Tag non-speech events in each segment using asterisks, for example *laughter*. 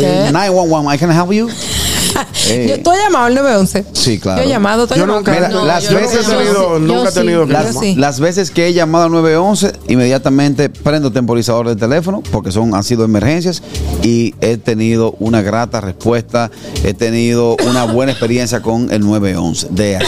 911, I can help you. *laughs* Eh, Yo, ¿Tú has llamado al 911? Sí, claro. Yo he llamado, ¿tú has Yo llamado? nunca, Mira, las yo veces- nunca he tenido, nunca he tenido Las, llamar. sí. las veces que he llamado al 911, inmediatamente prendo temporizador de teléfono porque son han sido emergencias y he tenido una grata respuesta, he tenido una buena experiencia con el 911 de aquí.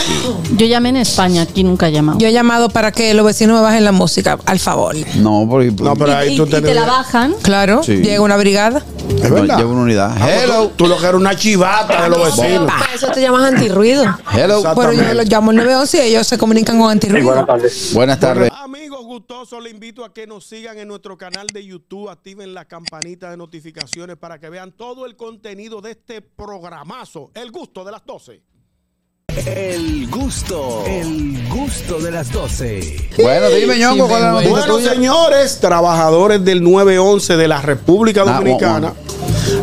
Yo llamé en España, aquí nunca he llamado. Yo he llamado para que los vecinos me bajen la música, al favor. No, porque No, pero ahí y, tú y te la bajan. Claro, Sí. llega una brigada. Es verdad. llevo una unidad. Ah, pues Hello, Tú, tú lo que eres una chivata de los vecinos. Para eso te llamas antirruido. hello. Pero yo los llamo al 911 y ellos se comunican con antirruido. buenas tardes. Buenas tardes. Amigos gustosos, les invito a que nos sigan en nuestro canal de YouTube, activen la campanita de notificaciones para que vean todo el contenido de este programazo, El Gusto de las 12. El gusto, el gusto de las 12. Bueno, dime, ñongo, ¿cuál es la Sí, noticia Bueno, tuya? señores, trabajadores del 911 de la República Ah, Dominicana bueno,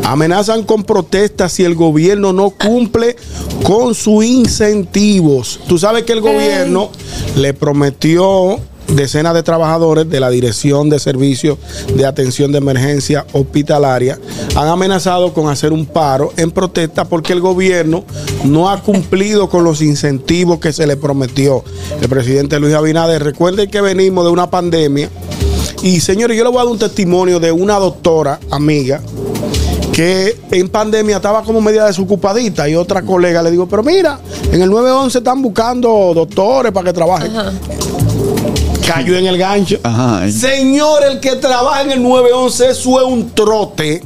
amenazan con protestas si el gobierno no cumple con sus incentivos. Tú sabes que el gobierno le prometió decenas de trabajadores de la Dirección de Servicios de Atención de Emergencia Hospitalaria han amenazado con hacer un paro en protesta porque el gobierno no ha cumplido con los incentivos que se le prometió. El presidente Luis Abinader, recuerden que venimos de una pandemia y señores, yo le voy a dar un testimonio de una doctora amiga que en pandemia estaba como media desocupadita y otra colega le digo, pero mira, en el 911 están buscando doctores para que trabajen. Cayó en el gancho. Ajá. Señor, el que trabaja en el 911, eso es un trote.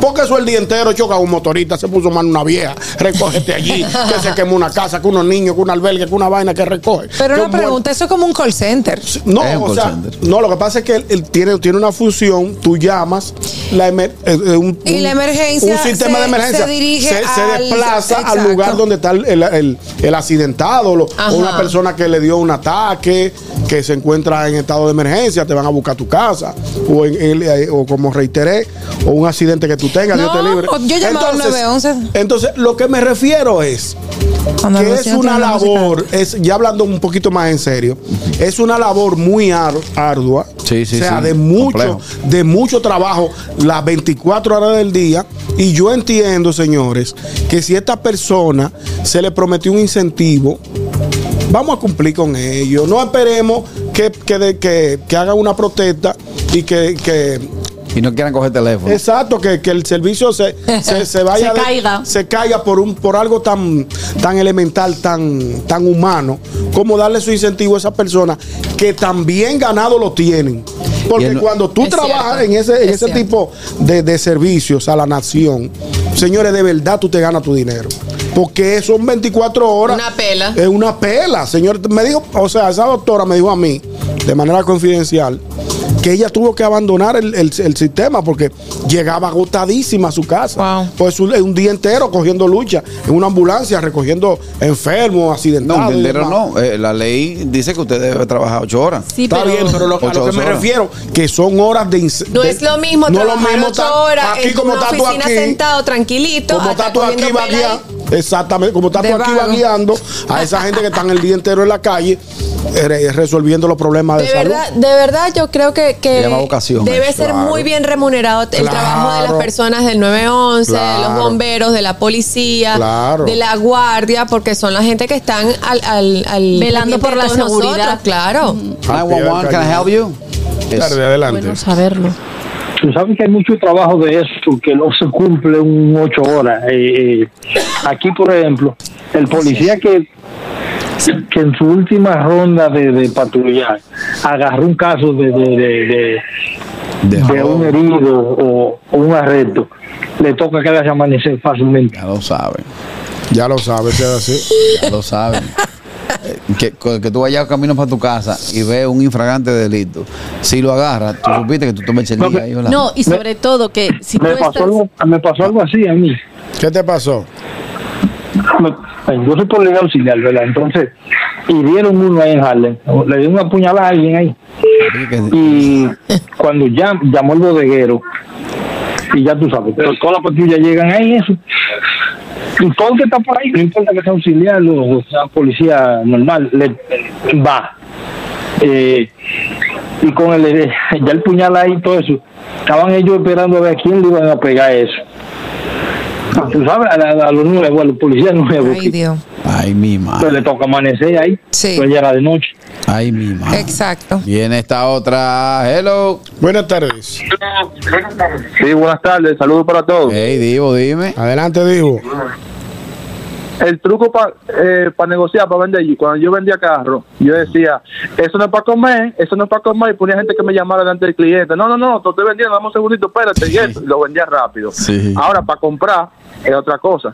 Porque eso el día entero choca un motorista, se puso mano una vieja, recógete allí, que se quemó una casa, que unos niños, que un albergue, que una vaina que recoge. Pero Que una pregunta, eso es como un call center. No, o call sea, center. no, lo que pasa es que él, él tiene, tiene una función, tú llamas, la emer- eh, eh, un, Y la emergencia un sistema se- de emergencia se dirige se, se al- desplaza al lugar donde está el, el- el- el accidentado lo- o una persona que le dio un ataque, que se encuentra en estado de emergencia, te van a buscar a tu casa, o, en, en- eh, o como reiteré, o un accidente que tú tengas, No, Dios te libre. yo llamado al 911. Entonces, lo que me refiero es Cuando que es una la labor, es, ya hablando un poquito más en serio, es una labor muy ar- ardua, Sí, sí, o sea, sí, de mucho, complejo. de mucho trabajo, las 24 horas del día, y yo entiendo, señores, que si a esta persona se le prometió un incentivo, vamos a cumplir con ello, no esperemos que, que, de- que, que hagan una protesta y que, que Y no quieran coger teléfono. Exacto, que, que el servicio se, *laughs* se, se vaya Se de- caiga. se caiga por un por algo tan tan elemental, tan tan humano, como darle su incentivo a esa persona que también ganado lo tienen. Porque el- cuando tú trabajas cierto, en ese, en es ese cierto. tipo de, de servicios a la nación, señores, de verdad tú te ganas tu dinero. Porque son 24 horas. Una pela. Es una pela, señor. Me dijo, o sea, esa doctora me dijo a mí, de manera confidencial, que ella tuvo que abandonar el, el- el sistema porque llegaba agotadísima a su casa. Wow. Pues un, un día entero cogiendo lucha, en una ambulancia, recogiendo enfermos, No, accidentados. tendero demás. no. Eh, la ley dice que usted debe trabajar ocho horas. Sí, Está pero bien, pero lo, a Ocho lo que me horas. refiero, que son horas de... No de- es lo mismo no trabajar ocho estar horas aquí en como una oficina aquí, sentado tranquilito. como estás tú aquí ahí. vagueando, exactamente, como estás tú aquí vago. vagueando a esa gente que están el día entero en la calle eh, re- resolviendo los problemas de, De salud. verdad, de verdad yo creo que, vocación debe ser claro. muy bien remunerado el Claro. trabajo de las personas del 911, de los Claro. bomberos, de la policía, Claro. de la guardia, porque son la gente que están al, al, al Velando por la seguridad. nosotros, claro. 911, can I help you? Yes. Tarde, adelante. bueno saberlo. Tú sabes que hay mucho trabajo de eso que no se cumple un ocho horas. Eh, eh, aquí, por ejemplo, el policía que, que en su última ronda de, de patrullar agarró un caso de, de, de, de- De de robo. un herido o, o un arresto, le toca quedarse a amanecer fácilmente. Ya lo saben. Ya lo sabes, es así. Ya lo saben. *laughs* Eh, Que, que tú vayas camino para tu casa y ves un infragante de delito. Si lo agarras, tú supiste que tú tomes el No. No, y sobre todo que si tú Me pasó, estás... algo, me pasó algo así a mí. ¿Qué te pasó? Me- yo soy policía auxiliar, ¿verdad? Entonces, hirieron uno ahí en Harlem. Le dio una puñalada a alguien ahí. Y cuando ya llamó el bodeguero y ya tú sabes todas las patrullas llegan ahí eso todo el que está por ahí no importa que sea auxiliar o sea policía normal le va Eh, y con el ya el puñal ahí y todo eso estaban ellos esperando a ver a quién le iban a pegar eso Tú sabes, a, la- a los nuevos, a los policías nuevos. Ay, Dios. Ay, mi Pues madre. le toca amanecer ahí. Sí. Pues ya era de noche. Ay, mi madre. Exacto. Viene esta otra. Hello. Buenas tardes. Sí, buenas tardes, saludos para todos. Hey, Divo, dime. Adelante, digo. El truco para negociar, para vender, y cuando yo vendía carro, yo decía, eso no es para comer, eso no es para comer, y ponía gente que me llamara delante del cliente. No, no, no, te estoy vendiendo, dame un segundito, espérate, y eso, y lo vendía rápido. Sí. Ahora, para comprar, es otra cosa.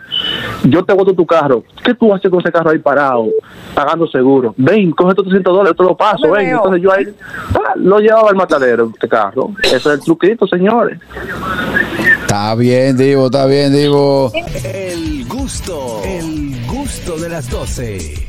Yo te boto tu carro, ¿qué tú haces con ese carro ahí parado, pagando seguro? Ven, coge estos 300 dólares, te lo paso, ven. Entonces yo ahí ah, lo llevaba al matadero, este carro. Ese es el truquito, señores. Está bien, Divo, está bien, Divo. El gusto, el gusto de las 12.